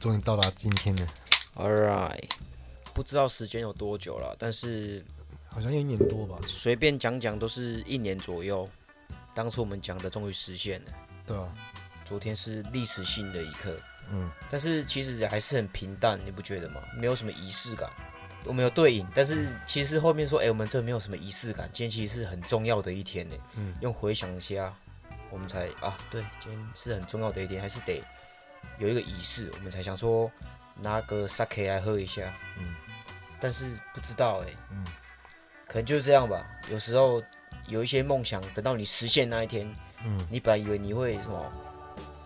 终于到达今天了。All right，不知道时间有多久了，但是好像有一年多吧。随便讲讲都是一年左右。当初我们讲的终于实现了。对啊。昨天是历史性的一刻。嗯。但是其实还是很平淡，你不觉得吗？没有什么仪式感。我们有对应，但是其实后面说，哎、欸，我们这没有什么仪式感。今天其实是很重要的一天呢。嗯。用回想一下，我们才啊，对，今天是很重要的一天，还是得有一个仪式，我们才想说拿个 sake 来喝一下。嗯。但是不知道哎、欸。嗯。可能就是这样吧。有时候有一些梦想，等到你实现那一天，嗯，你本来以为你会什么？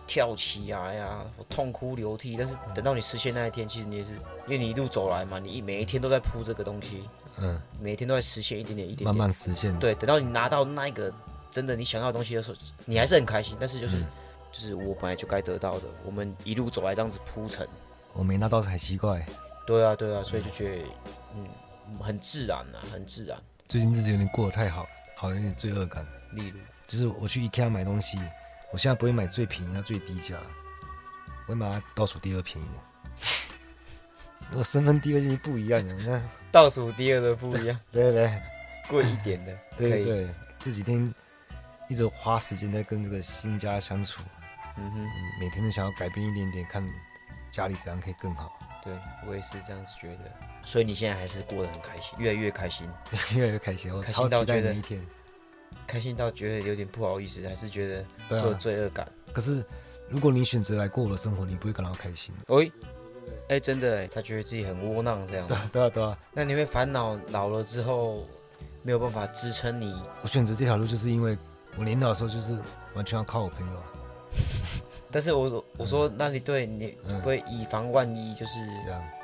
跳起来呀，痛哭流涕，但是等到你实现那一天，其实你也是，因为你一路走来嘛，你一每一天都在铺这个东西，嗯，每一天都在实现一点点，一点点，慢慢实现。对，等到你拿到那个真的你想要的东西的时候，你还是很开心。但是就是，嗯、就是我本来就该得到的，我们一路走来这样子铺陈，我没拿到才奇怪。对啊，对啊，所以就觉得，嗯，很自然啊，很自然。最近日子有点过得太好，好像有点罪恶感。例如，就是我去 IKEA 买东西。我现在不会买最便宜，要最低价，我会买它倒数第二便宜的。我身份地位就是不一样了，你看倒数第二的不一样，对对对，贵一点的，对对对。这几天一直花时间在跟这个新家相处，嗯哼，每天都想要改变一点点，看家里怎样可以更好。对，我也是这样子觉得，所以你现在还是过得很开心，越来越开心，越来越开心，我超期待那一天。开心到觉得有点不好意思，还是觉得有罪恶感。可是，如果你选择来过我的生活，你不会感到开心。喂，哎，真的哎，他觉得自己很窝囊这样。对啊，对啊，对啊。那你会烦恼老了之后没有办法支撑你？我选择这条路，就是因为我年老的时候就是完全要靠我朋友。但是我我说，那你对你不会以防万一，就是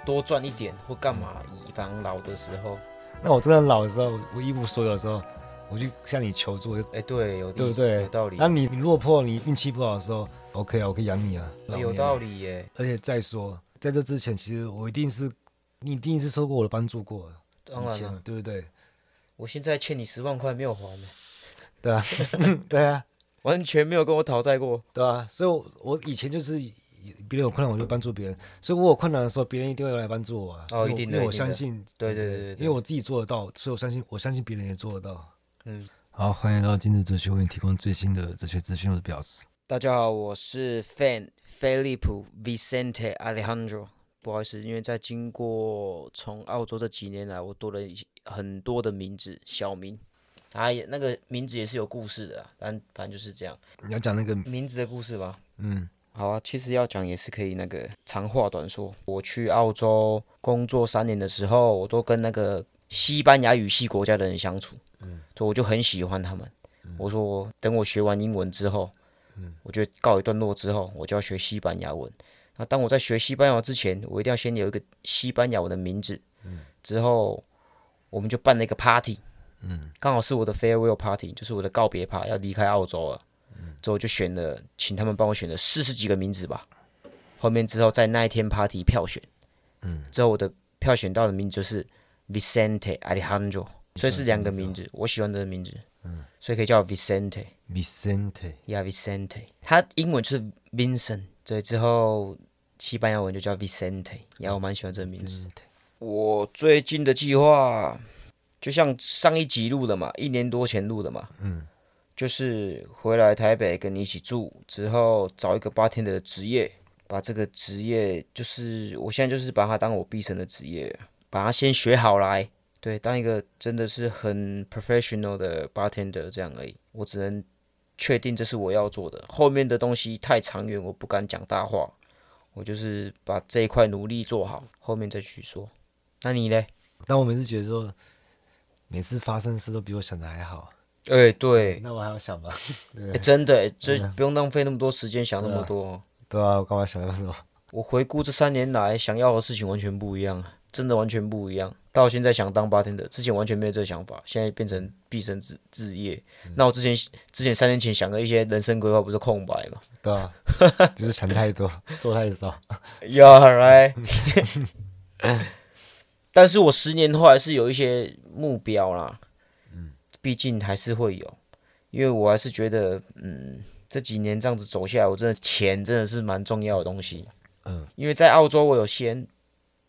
多赚一点或干嘛，以防老的时候。那我真的老的时候，我一无所有的时候。我就向你求助，哎，对，有对不对？有道理。那你你落魄，你运气不好的时候，OK 啊，我可以养你啊，有道理耶。而且再说，在这之前，其实我一定是你一定是受过我的帮助过，当然了，对不对？我现在欠你十万块没有还呢，对啊，对啊，完全没有跟我讨债过，对啊。所以我，我以前就是别人有困难我就帮助别人，所以我有困难的时候，别人一定会来帮助我啊。哦，一定的，因为我相信，对对对，因为我自己做得到，所以我相信，我相信别人也做得到。嗯。好，欢迎来到今日哲学，为你提供最新的哲学资讯。我是表示，大家好，我是 Fan Felipe Vicente Alejandro。不好意思，因为在经过从澳洲这几年来，我多了很多的名字，小名啊，那个名字也是有故事的，反正反正就是这样。你要讲那个名字的故事吧？嗯，好啊，其实要讲也是可以。那个长话短说，我去澳洲工作三年的时候，我都跟那个西班牙语系国家的人相处。嗯，所以我就很喜欢他们。嗯、我说我等我学完英文之后，嗯，我觉得告一段落之后，我就要学西班牙文。那当我在学西班牙文之前，我一定要先有一个西班牙文的名字。嗯，之后我们就办了一个 party。嗯，刚好是我的 farewell party，就是我的告别趴，要离开澳洲了。嗯，之后就选了，请他们帮我选了四十几个名字吧。后面之后在那一天 party 票选，嗯，之后我的票选到的名字就是 Vicente Alejandro。所以是两个名字，我喜欢的名字，嗯，所以可以叫 Vicente。Vicente，Yeah，Vicente。他英文就是 Vincent，所以之后西班牙文就叫 Vicente。然后我蛮喜欢这个名字。我最近的计划，就像上一集录的嘛，一年多前录的嘛，嗯，就是回来台北跟你一起住，之后找一个 bartender 的职业，把这个职业，就是我现在就是把它当我毕生的职业，把它先学好来。对，当一个真的是很 professional 的 bartender 这样而已。我只能确定这是我要做的，后面的东西太长远，我不敢讲大话。我就是把这一块努力做好，后面再去说。那你嘞？那我每次觉得说，每次发生的事都比我想的还好。哎、欸，对。那我还要想吧。哎、欸，真的，所以不用浪费那么多时间想那么多。对啊，我干嘛想那么多？我回顾这三年来想要的事情完全不一样，真的完全不一样。到现在想当 bartender，之前完全没有这个想法，现在变成毕生志志业。嗯、那我之前之前三年前想的一些人生规划不是空白吗？对啊，就是想太多，做太少。Yeah, right。但是我十年后还是有一些目标啦。嗯，毕竟还是会有，因为我还是觉得，嗯，这几年这样子走下来，我真的钱真的是蛮重要的东西。嗯，因为在澳洲我有先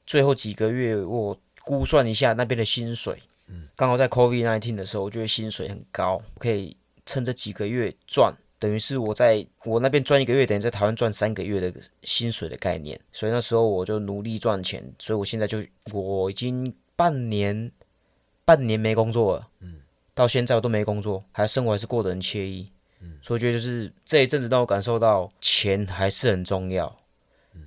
最后几个月我估算一下那边的薪水，嗯，刚好在 COVID-19 的时候，我觉得薪水很高，可以趁这几个月赚，等于是我在我那边赚一个月，等于在台湾赚三个月的薪水的概念，所以那时候我就努力赚钱，所以我现在就我已经半年半年没工作了，嗯，到现在我都没工作，还生活还是过得很惬意。嗯所以我觉得就是这一阵子让我感受到钱还是很重要，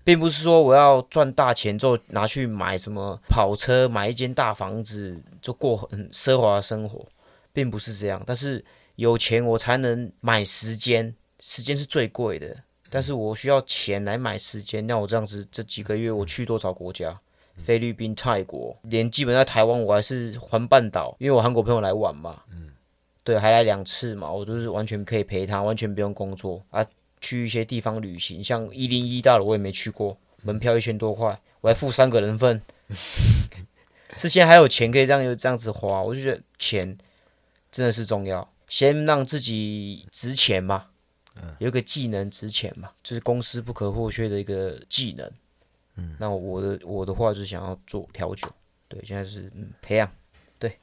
并不是说我要赚大钱之后拿去买什么跑车、买一间大房子就过很奢华的生活，并不是这样。但是有钱我才能买时间，时间是最贵的。但是我需要钱来买时间，那我这样子这几个月我去多少国家？菲律宾、泰国，连基本在台湾我还是环半岛，因为我韩国朋友来玩嘛。嗯对，还来两次嘛，我都是完全可以陪他，完全不用工作啊。去一些地方旅行，像一零一大楼我也没去过，门票一千多块，我还付三个人份。是现在还有钱可以这样就这样子花，我就觉得钱真的是重要，先让自己值钱嘛，有一个技能值钱嘛，就是公司不可或缺的一个技能。嗯，那我的我的话就是想要做调酒，对，现在是嗯培养，对。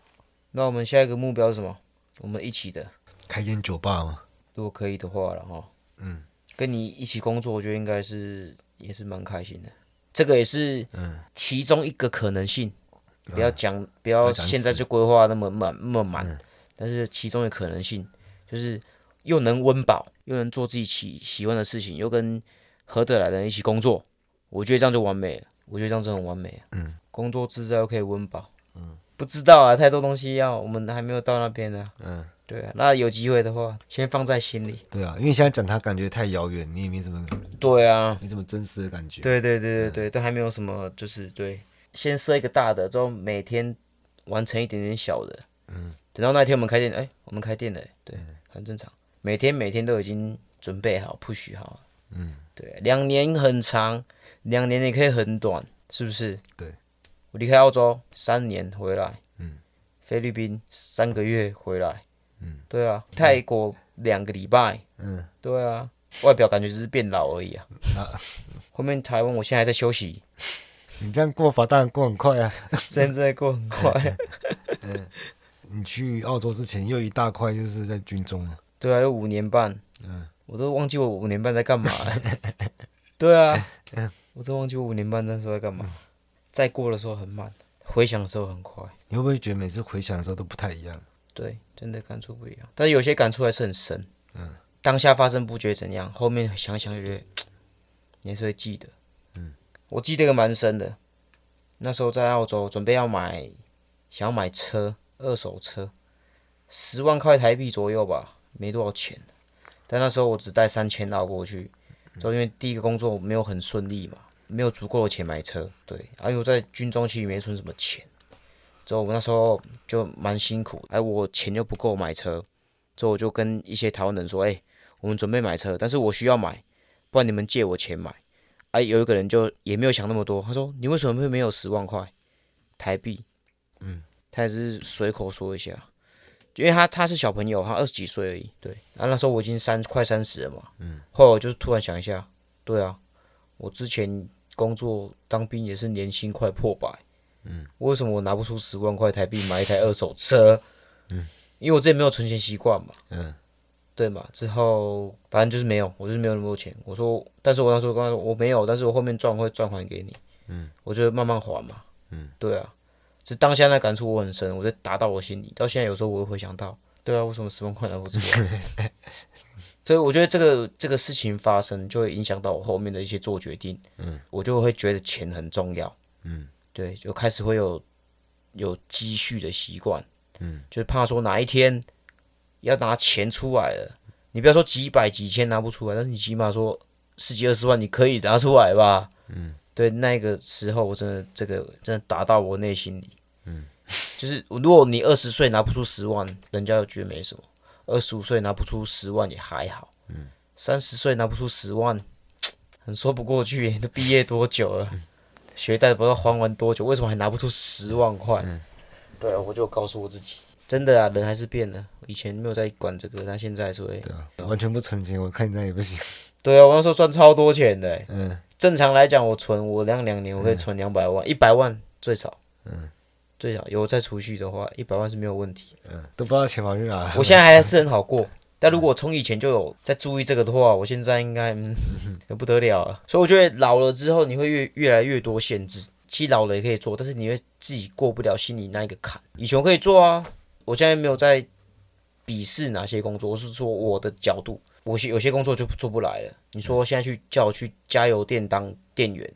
那我们下一个目标是什么？我们一起的。开间酒吧吗？如果可以的话了哈，嗯，跟你一起工作，我觉得应该是也是蛮开心的。这个也是嗯。其中一个可能性，嗯、不要讲不要现在就规划那么满那么满，嗯、但是其中的可能性就是又能温饱，又能做自己喜喜欢的事情，又跟合得来的人一起工作，我觉得这样就完美了。我觉得这样就很完美。嗯，工作自在又可以温饱。嗯。不知道啊，太多东西要，我们还没有到那边呢。嗯，对啊，那有机会的话，先放在心里。对啊，因为现在讲它感觉太遥远，你也没什么。对啊，没什么真实的感觉。对对对对对，嗯、都还没有什么，就是对，先设一个大的，之后每天完成一点点小的。嗯，等到那天我们开店，哎，我们开店了，对，很正常。每天每天都已经准备好，push 好。嗯，对，两年很长，两年也可以很短，是不是？对。我离开澳洲三年回来，嗯，菲律宾三个月回来，嗯，对啊，泰国两个礼拜，嗯，对啊，外表感觉只是变老而已啊。啊，后面台湾我现在还在休息。你这样过法当然过很快啊，现在过很快。嗯，你去澳洲之前又一大块就是在军中了。对啊，有五年半，嗯，我都忘记我五年半在干嘛了。对啊，我都忘记我五年半那时候在干嘛。再过的时候很慢，回想的时候很快。你会不会觉得每次回想的时候都不太一样？对，真的感触不一样。但是有些感触还是很深。嗯。当下发生不觉得怎样，后面想想就觉得，你还是会记得。嗯。我记得个蛮深的，那时候在澳洲准备要买，想要买车，二手车，十万块台币左右吧，没多少钱。但那时候我只带三千澳过去，就因为第一个工作没有很顺利嘛。没有足够的钱买车，对，而且我在军中其实没存什么钱，之后我那时候就蛮辛苦，哎，我钱又不够买车，之后我就跟一些台湾人说，哎，我们准备买车，但是我需要买，不然你们借我钱买，哎，有一个人就也没有想那么多，他说，你为什么会没有十万块台币？嗯，他也是随口说一下，因为他他是小朋友，他二十几岁而已，对，然后那时候我已经三快三十了嘛，嗯，后来我就是突然想一下，对啊，我之前。工作当兵也是年薪快破百，嗯，为什么我拿不出十万块台币买一台二手车？嗯，因为我之前没有存钱习惯嘛，嗯，对嘛，之后反正就是没有，我就是没有那么多钱。我说，但是我那时候刚刚说我没有，但是我后面赚会赚还给你，嗯，我就慢慢还嘛，嗯，对啊，是当下那感触我很深，我就打到我心里，到现在有时候我会回想到，对啊，为什么十万块拿不出来？所以我觉得这个这个事情发生，就会影响到我后面的一些做决定。嗯，我就会觉得钱很重要。嗯，对，就开始会有有积蓄的习惯。嗯，就怕说哪一天要拿钱出来了，你不要说几百几千拿不出来，但是你起码说十几二十万你可以拿出来吧。嗯，对，那个时候我真的这个真的打到我内心里。嗯，就是如果你二十岁拿不出十万，人家又觉得没什么。二十五岁拿不出十万也还好，嗯，三十岁拿不出十万，很说不过去。都毕业多久了？嗯、学贷不知道还完多久，为什么还拿不出十万块？嗯、对啊，我就告诉我自己，真的啊，人还是变了。以前没有在管这个，但现在所以，对啊，完全不存钱，我看你这样也不行。对啊，我那时候赚超多钱的，嗯，正常来讲，我存我两两年我可以存两百万，一百万最少。嗯，最少有再储蓄的话，一百万是没有问题。嗯，都不知道钱跑去哪。我现在还是很好过，但如果从以前就有在注意这个的话，我现在应该嗯，很不得了了。所以我觉得老了之后，你会越越来越多限制。其实老了也可以做，但是你会自己过不了心里那一个坎。以前我可以做啊，我现在没有在鄙视哪些工作，我是说我的角度，我些有些工作就做不来了。你说现在去叫我去加油店当店员，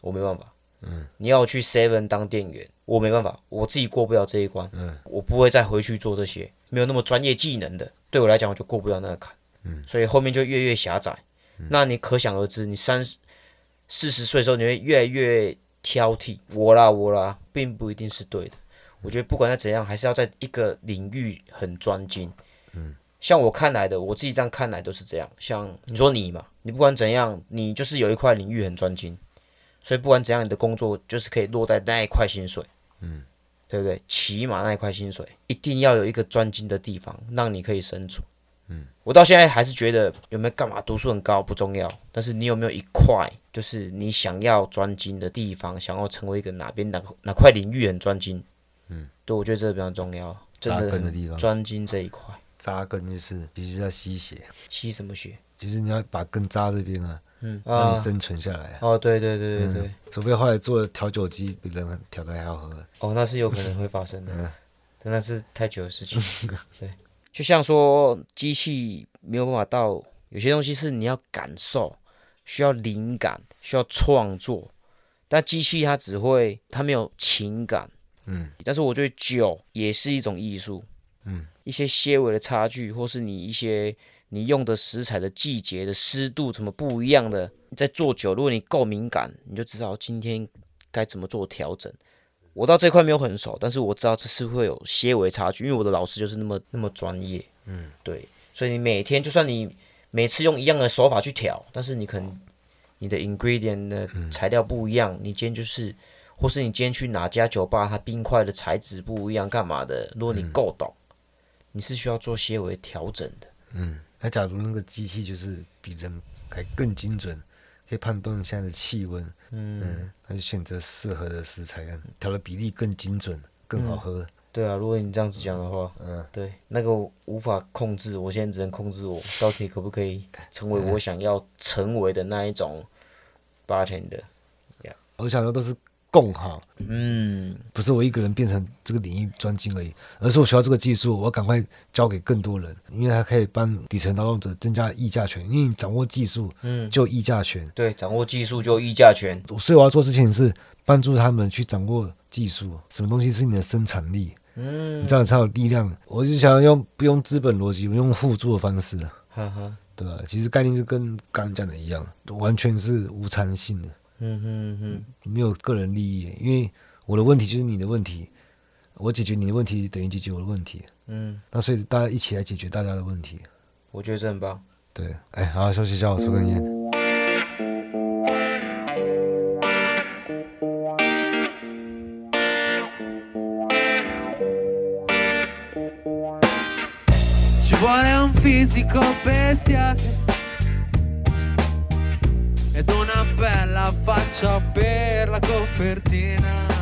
我没办法。嗯，你要我去 Seven 当店员，我没办法，我自己过不了这一关。嗯，我不会再回去做这些没有那么专业技能的，对我来讲我就过不了那个坎。嗯，所以后面就越越狭窄。嗯，那你可想而知，你三十四十岁的时候，你会越来越。挑剔我啦，我啦，并不一定是对的。我觉得不管再怎样，还是要在一个领域很专精。嗯，像我看来的，我自己这样看来都是这样。像你说你嘛，你不管怎样，你就是有一块领域很专精，所以不管怎样，你的工作就是可以落在那一块薪水。嗯，对不对？起码那一块薪水一定要有一个专精的地方，让你可以生存。嗯，我到现在还是觉得有没有干嘛读书很高不重要，但是你有没有一块就是你想要专精的地方，想要成为一个哪边哪哪块领域很专精？嗯，对，我觉得这个比较重要，真的很，专精这一块，扎根就是必须要吸血，吸什么血？就是你要把根扎这边啊，嗯，让你生存下来啊。哦，对对对对对，嗯，除非后来做调酒机比人调的还好喝。哦，那是有可能会发生的，嗯，但那是太久的事情，对。就像说，机器没有办法到，有些东西是你要感受，需要灵感，需要创作，但机器它只会，它没有情感，嗯。但是我觉得酒也是一种艺术，嗯，一些些微的差距，或是你一些你用的食材的季节的湿度怎么不一样的，你在做酒，如果你够敏感，你就知道今天该怎么做调整。我到这块没有很熟，但是我知道这是会有些微差距，因为我的老师就是那么那么专业，嗯，对，所以你每天就算你每次用一样的手法去调，但是你可能你的 ingredient 的材料不一样，你今天就是，或是你今天去哪家酒吧，它冰块的材质不一样，干嘛的？如果你够懂，你是需要做些微调整的，嗯，那假如那个机器就是比人还更精准。可以判断现在的气温，嗯，那就选择适合的食材，调的比例更精准，更好喝。对啊，如果你这样子讲的话，嗯，对，那个无法控制，我现在只能控制我到底可不可以成为我想要成为的那一种 bartender。我想说都是。共好，嗯，不是我一个人变成这个领域专精而已，而是我学到这个技术，我要赶快教给更多人，因为它可以帮底层劳动者增加议价权，因为你掌握技术，嗯，就议价权，对，掌握技术就议价权，所以我要做事情是帮助他们去掌握技术，什么东西是你的生产力，嗯，你这样才有力量。我就想用不用资本逻辑，我用互助的方式，哈哈，对吧？其实概念是跟刚刚讲的一样，完全是无偿性的。嗯哼哼，没有个人利益，因为我的问题就是你的问题，我解决你的问题等于解决我的问题。嗯，那所以大家一起来解决大家的问题，我觉得这很棒。对，哎，好好休息一下，我抽根烟。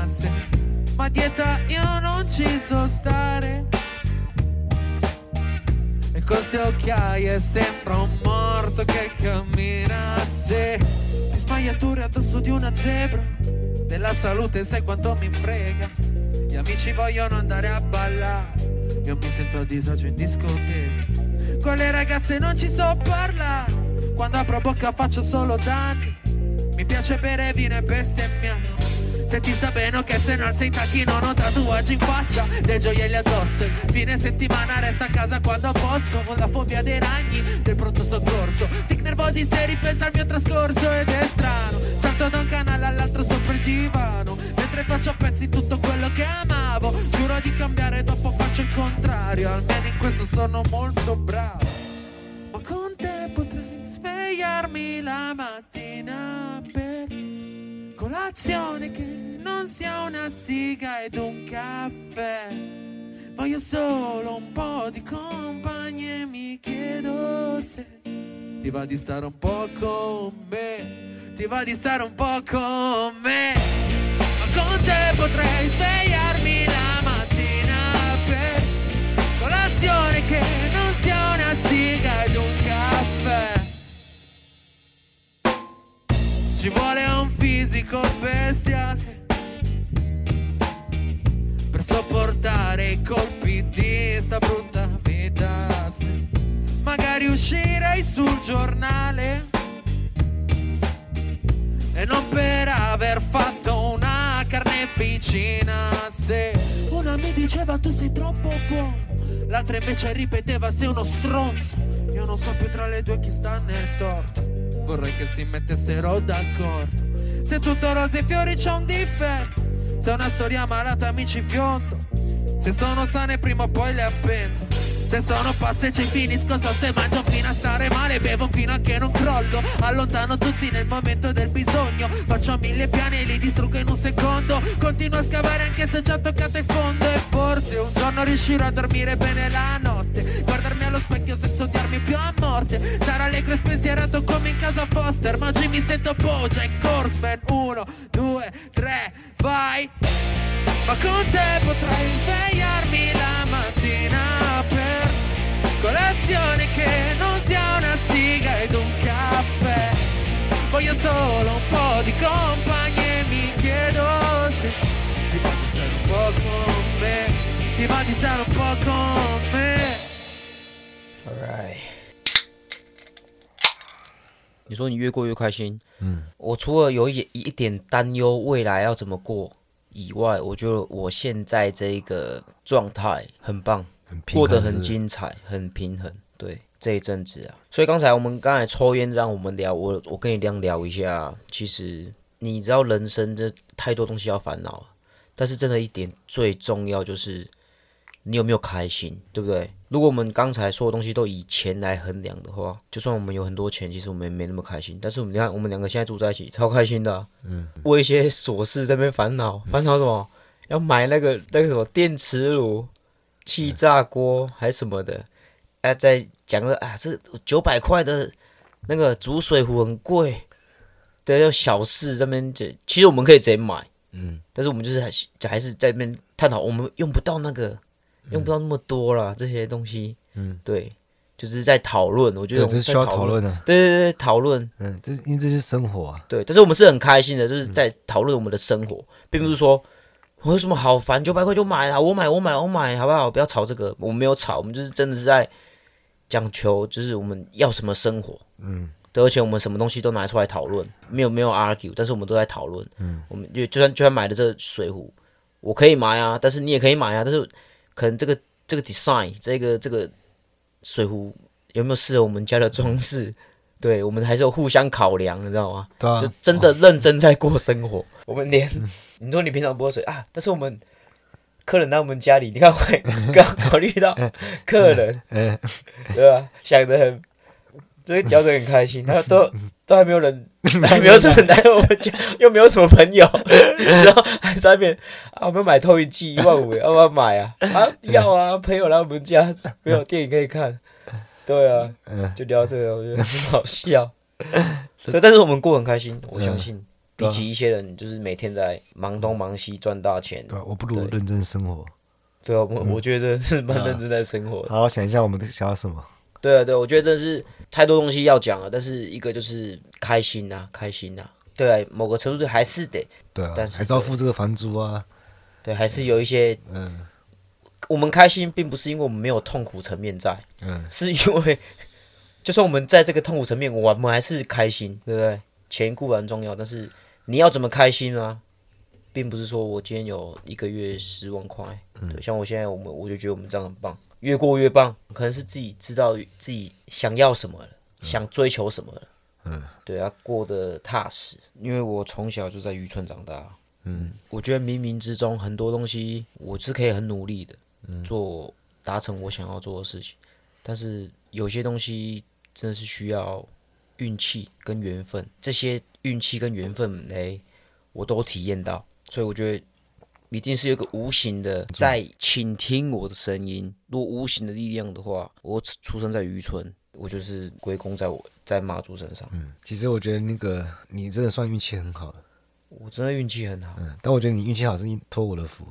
Sì. Ma dieta io non ci so stare E con queste occhiaie sembra un morto che cammina sì. Di sbagliature addosso di una zebra Della salute sai quanto mi frega Gli amici vogliono andare a ballare Io mi sento a disagio in discoteca Con le ragazze non ci so parlare Quando apro bocca faccio solo danni mi piace bere vino e bestemmiare se ti sta bene ok se non sei tacchi non ho tatuaggi in faccia. Dei gioielli addosso Fine settimana resta a casa quando posso Con la fobia dei ragni del pronto soccorso. Tic nervosi se ripensa al mio trascorso Ed è strano. Salto da un canale all'altro sopra il divano Mentre faccio a pezzi tutto quello che amavo. Giuro di cambiare dopo faccio il contrario Almeno in questo sono molto bravo. Ma con te potrei svegliarmi la mattina per colazione che non sia una siga ed un caffè. Voglio solo un po' di compagnia e mi chiedo se ti va di stare un po' con me ti va di stare un po' con me. Ma con te potrei svegliarmi la mattina per colazione che fisico bestiale per sopportare i colpi di sta brutta vita. Sì. Magari uscirei sul giornale e non per aver fatto una carneficina. Se una mi diceva tu sei troppo buono, l'altra invece ripeteva sei uno stronzo. Io non so più tra le due chi sta nel torto. Vorrei che si mettessero d'accordo. Se tutto rose e fiori c'è un difetto. Se una storia malata mi ci fiondo. Se sono sane prima o poi le appendo. Se sono pazze ci finisco sotto e mangio fino a stare male Bevo fino a che non crollo Allontano tutti nel momento del bisogno Faccio mille piani e li distruggo in un secondo Continuo a scavare anche se già toccato il fondo E forse un giorno riuscirò a dormire bene la notte Guardarmi allo specchio senza odiarmi più a morte. Sarà allegro e spensierato come in casa Foster Ma oggi mi sento Bojack Horseman. Uno, due, tre, vai. Ma con te potrei svegliarmi la mattina per colazione che non sia una siga ed un caffè. Voglio solo un po' di compagnia e mi chiedo se ti di stare un po' con me, ti va di stare un po' con me. Alright，你说你越过越开心，嗯，我除了有一一点担忧未来要怎么过。以外，我觉得我现在这个状态很棒，很过得很精彩，很平衡。对，这一阵子啊，所以刚才我们刚才抽烟，让我们聊，我我跟你这样聊一下。其实你知道，人生这太多东西要烦恼，但是真的一点最重要就是你有没有开心，对不对？如果我们刚才说的东西都以钱来衡量的话，就算我们有很多钱，其实我们也没那么开心。但是我们你看，我们两个现在住在一起，超开心的、啊。嗯，为一些琐事在那边烦恼，烦恼什么？要买那个那个什么电磁炉、气炸锅还是什么的？哎、啊，在讲着啊，这九百块的那个煮水壶很贵，对，要小事这边就其实我们可以直接买，嗯，但是我们就是还是还是在那边探讨，我们用不到那个。用不到那么多了，这些东西，嗯，对，就是在讨论，我觉得这是需要讨论的，对对对，讨论，嗯，这因为这是生活啊，对，但是我们是很开心的，就是在讨论我们的生活，并不是说我有什么好烦，九百块就买了，我买我买我买，好不好？不要吵这个，我们没有吵，我们就是真的是在讲求，就是我们要什么生活，嗯，对，而且我们什么东西都拿出来讨论，没有没有 argue，但是我们都在讨论，嗯，我们就就算就算买的这个水壶，我可以买啊，但是你也可以买啊，但是。可能这个这个 design 这个这个水壶有没有适合我们家的装饰？对，我们还是有互相考量，你知道吗？对啊，就真的认真在过生活。我们连你说你平常不喝水啊，但是我们客人来我们家里，你看会 刚考虑到客人，对吧？想的很，所以聊得很开心。他都都还没有人，还没有什么来我们家，又没有什么朋友，然后还在那边啊，我们买透一季一万五，要不要买啊？啊，要啊！朋友来我们家，没有电影可以看，对啊，就聊这个，我觉得很好笑。对，但是我们过很开心，我相信，比起一些人，就是每天在忙东忙西赚大钱，对，我不如认真生活。对啊，我我觉得是蛮认真在生活。好好想一下，我们想要什么？对啊，对，我觉得真的是太多东西要讲了，但是一个就是开心呐，开心呐，对，某个程度还是得，对啊，但是还是要付这个房租啊，对，还是有一些，嗯，我们开心并不是因为我们没有痛苦层面在，嗯，是因为 就算我们在这个痛苦层面，我们还是开心，对不对？钱固然重要，但是你要怎么开心啊？并不是说我今天有一个月十万块，对，像我现在，我们我就觉得我们这样很棒。越过越棒，可能是自己知道自己想要什么了，嗯、想追求什么了。嗯，对啊，过得踏实。因为我从小就在渔村长大。嗯，我觉得冥冥之中很多东西我是可以很努力的，嗯、做达成我想要做的事情。但是有些东西真的是需要运气跟缘分，这些运气跟缘分嘞，我都体验到。所以我觉得。一定是有个无形的在倾听我的声音。如果无形的力量的话，我出生在渔村，我就是归功在我在妈祖身上。嗯，其实我觉得那个你真的算运气很好。我真的运气很好。嗯，但我觉得你运气好是托我的福。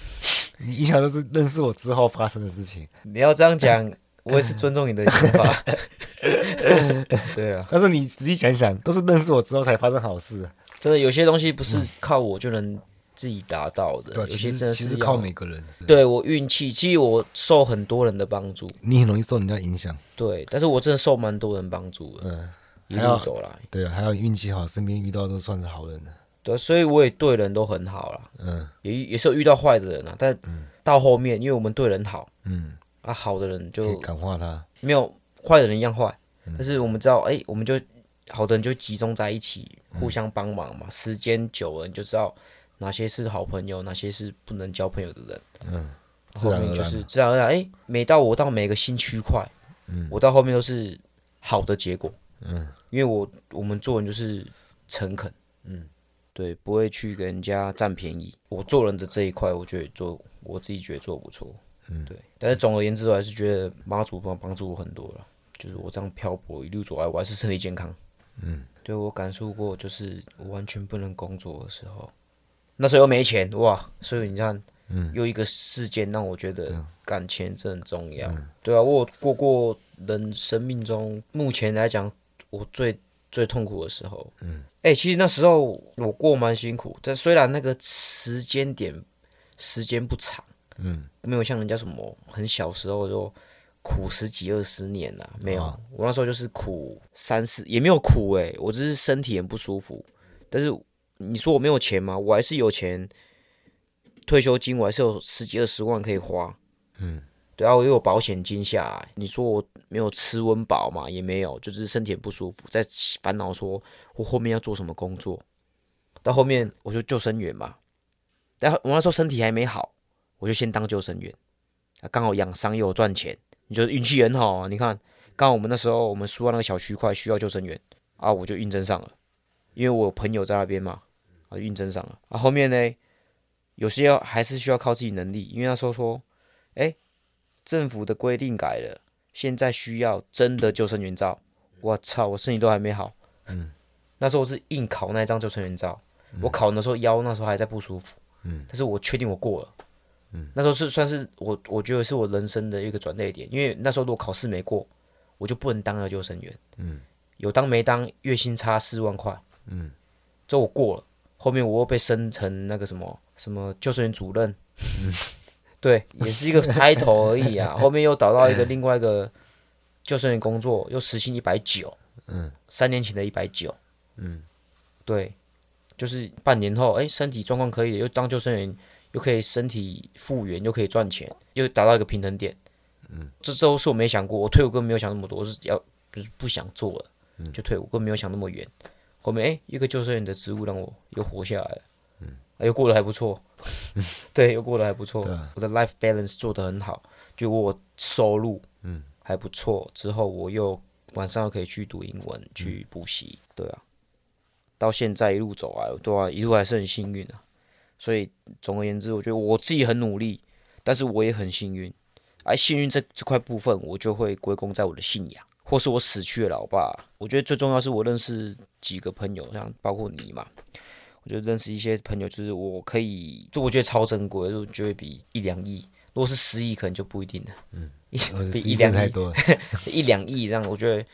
你印象都是认识我之后发生的事情。你要这样讲，我也是尊重你的想法。对啊，但是你仔细想想，都是认识我之后才发生好事。真的有些东西不是靠我就能自己达到的，有些真的是靠每个人。对我运气，其实我受很多人的帮助。你很容易受人家影响。对，但是我真的受蛮多人帮助的。嗯，一路走来。对啊，还有运气好，身边遇到都算是好人了。对，所以我也对人都很好了。嗯，也也是有遇到坏的人啊，但到后面，因为我们对人好，嗯，啊，好的人就感化他，没有坏的人一样坏。但是我们知道，哎，我们就好的人就集中在一起，互相帮忙嘛。时间久了，你就知道哪些是好朋友，哪些是不能交朋友的人。嗯，后面就是自然而然，哎，每到我到每个新区块，嗯，我到后面都是好的结果。嗯，因为我我们做人就是诚恳，嗯。对，不会去给人家占便宜。我做人的这一块，我觉得做我自己觉得做不错。嗯，对。但是总而言之，我还是觉得妈祖帮帮助我很多了。就是我这样漂泊一路走来，我还是身体健康。嗯，对我感受过，就是我完全不能工作的时候，那时候又没钱哇。所以你看，嗯，又一个事件让我觉得，感情真很重要。嗯、对啊，我过过人生命中目前来讲，我最最痛苦的时候。嗯。哎、欸，其实那时候我过蛮辛苦，但虽然那个时间点时间不长，嗯，没有像人家什么很小时候就苦十几二十年呐、啊，没有，啊、我那时候就是苦三四，也没有苦哎、欸，我只是身体很不舒服。但是你说我没有钱吗？我还是有钱，退休金我还是有十几二十万可以花，嗯。对啊，我又有保险金下来。你说我没有吃温饱嘛？也没有，就是身体很不舒服，在烦恼说我后面要做什么工作。到后面我就救生员嘛。但我那时候身体还没好，我就先当救生员。啊，刚好养伤又有赚钱，你觉得运气很好啊？你看，刚好我们那时候我们输到那个小区块需要救生员啊，我就应征上了，因为我有朋友在那边嘛，啊，运征上了。啊，后面呢，有些要还是需要靠自己能力，因为那时候说，哎。政府的规定改了，现在需要真的救生员照。我操，我身体都还没好。嗯，那时候我是硬考那一张救生员照。嗯、我考的时候腰那时候还在不舒服。嗯，但是我确定我过了。嗯，那时候是算是我，我觉得是我人生的一个转捩点，因为那时候如果考试没过，我就不能当那个救生员。嗯，有当没当，月薪差四万块。嗯，这我过了，后面我又被升成那个什么什么救生员主任。嗯。对，也是一个开头而已啊。后面又找到一个另外一个救生员工作，又时薪一百九，嗯，三年前的一百九，嗯，对，就是半年后，哎，身体状况可以，又当救生员，又可以身体复原，又可以赚钱，又达到一个平衡点，嗯，这都是我没想过，我退伍根本没有想那么多，我是要就是不想做了，嗯，就退伍，根本没有想那么远。后面哎，一个救生员的职务让我又活下来了。嗯又过得还不错，对，又过得还不错。啊、我的 life balance 做得很好，就我收入嗯还不错。嗯、之后我又晚上又可以去读英文，嗯、去补习，对啊。到现在一路走来，对啊，一路还是很幸运啊。所以总而言之，我觉得我自己很努力，但是我也很幸运。而幸运这这块部分，我就会归功在我的信仰，或是我死去的老爸。我觉得最重要是我认识几个朋友，像包括你嘛。我就认识一些朋友，就是我可以，就我觉得超珍贵，就觉得比一两亿，如果是十亿，可能就不一定了。嗯，比一两亿多，一两亿这样，我觉得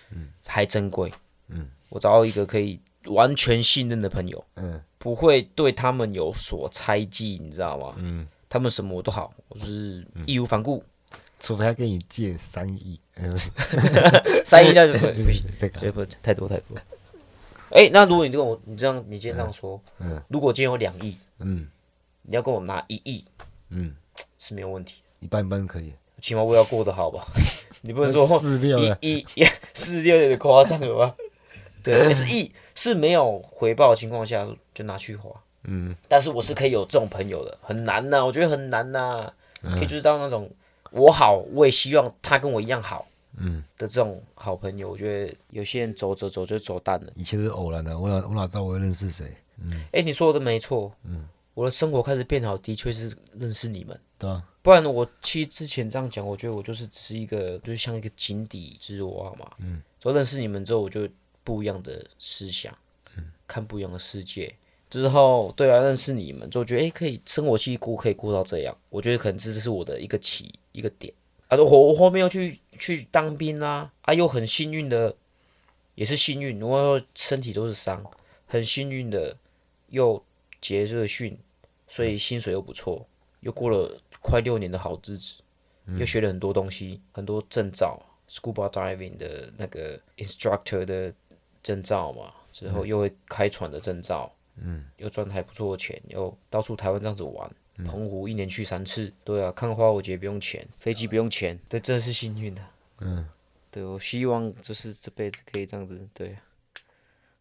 还珍贵。嗯，我找到一个可以完全信任的朋友，嗯，不会对他们有所猜忌，你知道吗？嗯，他们什么我都好，我是义无反顾，除非他跟你借三亿，三亿那就 不行，这不太多太多。哎、欸，那如果你跟我，你这样，你今天这样说，嗯，嗯如果今天有两亿，嗯，你要跟我拿一亿，嗯，是没有问题，一般般可以，起码我要过得好吧？你不能说四六一一四六有点夸张了吧？对，是亿是没有回报的情况下就拿去花，嗯，但是我是可以有这种朋友的，很难呐，我觉得很难呐，可以就是到那种我好，我也希望他跟我一样好。嗯的这种好朋友，我觉得有些人走走走就走淡了。以前是偶然的，我哪我哪知道我会认识谁？嗯，哎，你说的没错。嗯，我的生活开始变好，的确是认识你们。对啊，不然我其实之前这样讲，我觉得我就是只是一个，就是像一个井底之蛙嘛。嗯。所以认识你们之后，我就不一样的思想，嗯，看不一样的世界。之后，对啊，认识你们之后，觉得诶，可以生活期过，可以过到这样。我觉得可能这只是我的一个起一个点。啊，我我后面又去去当兵啦，啊，又很幸运的，也是幸运，如果说身体都是伤，很幸运的又结这个训。所以薪水又不错，又过了快六年的好日子，又学了很多东西，很多证照，scuba diving 的那个 instructor 的证照嘛，之后又会开船的证照，又赚还不错的钱，又到处台湾这样子玩，嗯、澎湖一年去三次，对啊，看花火节不用钱，飞机不用钱，对，真是幸运的，嗯，对，我希望就是这辈子可以这样子，对、啊，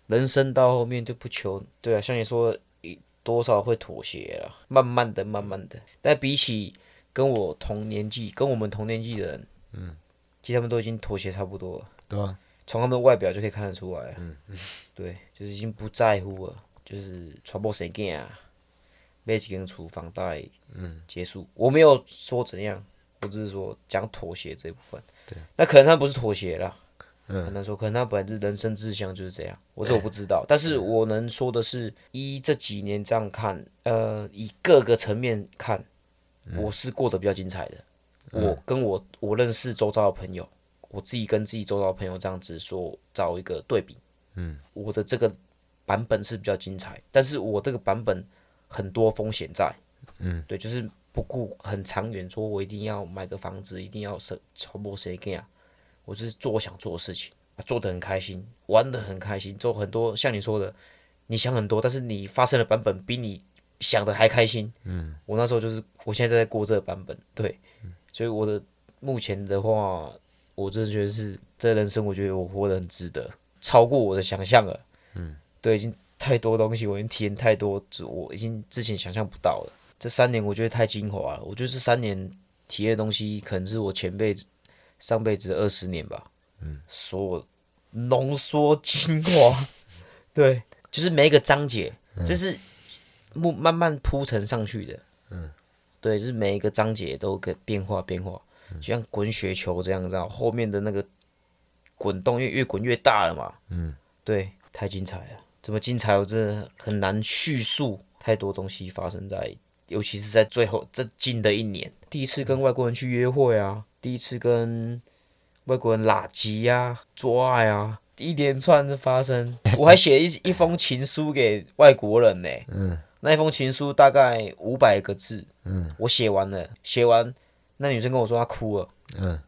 人生到后面就不求，对啊，像你说。多少会妥协了，慢慢的，慢慢的。但比起跟我同年纪、跟我们同年纪的人，嗯，其实他们都已经妥协差不多了。对啊，从他们的外表就可以看得出来。嗯嗯，对，就是已经不在乎了，就是传播谁干啊，买几根厨房袋，嗯，结束。我没有说怎样，我只是说讲妥协这一部分。对，那可能他不是妥协了。嗯，很难说，可能他本来是人生志向就是这样，我这我不知道。但是我能说的是，一这几年这样看，呃，以各个层面看，我是过得比较精彩的。我跟我我认识周遭的朋友，我自己跟自己周遭的朋友这样子说，找一个对比。嗯，我的这个版本是比较精彩，但是我这个版本很多风险在。嗯，对，就是不顾很长远，说我一定要买个房子，一定要生超过谁干啊？我就是做我想做的事情，啊做得很开心，玩得很开心，做很多像你说的，你想很多，但是你发生的版本比你想的还开心。嗯，我那时候就是，我现在在过这个版本，对，所以我的目前的话，我真的觉得是这人生，我觉得我活得很值得，超过我的想象了。嗯，对，已经太多东西，我已经体验太多，我已经之前想象不到了。这三年我觉得太精华了，我觉得这三年体验的东西，可能是我前辈子。上辈子二十年吧，嗯，所浓缩精华，对，就是每一个章节，这、嗯、是慢慢慢铺陈上去的，嗯，对，就是每一个章节都可变化变化，嗯、就像滚雪球这样，知道后面的那个滚动越越滚越大了嘛，嗯，对，太精彩了，怎么精彩？我真的很难叙述，太多东西发生在，尤其是在最后这近的一年，第一次跟外国人去约会啊。第一次跟外国人拉鸡呀、做爱啊，一连串的发生，我还写一一封情书给外国人呢。嗯，那一封情书大概五百个字。嗯，我写完了，写完，那女生跟我说她哭了。嗯，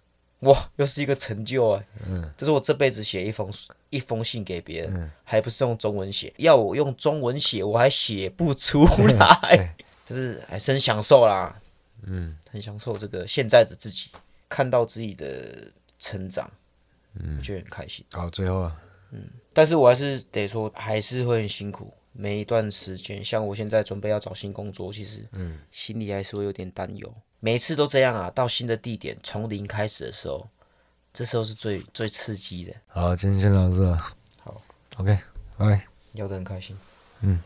哇，又是一个成就哎。嗯，这是我这辈子写一封一封信给别人，嗯、还不是用中文写，要我用中文写，我还写不出来，就是还是很享受啦。嗯，很享受这个现在的自己。看到自己的成长，嗯，就很开心。好，最后啊，嗯，但是我还是得说，还是会很辛苦。每一段时间，像我现在准备要找新工作，其实，嗯，心里还是会有点担忧。每次都这样啊，到新的地点，从零开始的时候，这时候是最最刺激的。好，今天先聊到这。好，OK，拜拜。聊得很开心，嗯。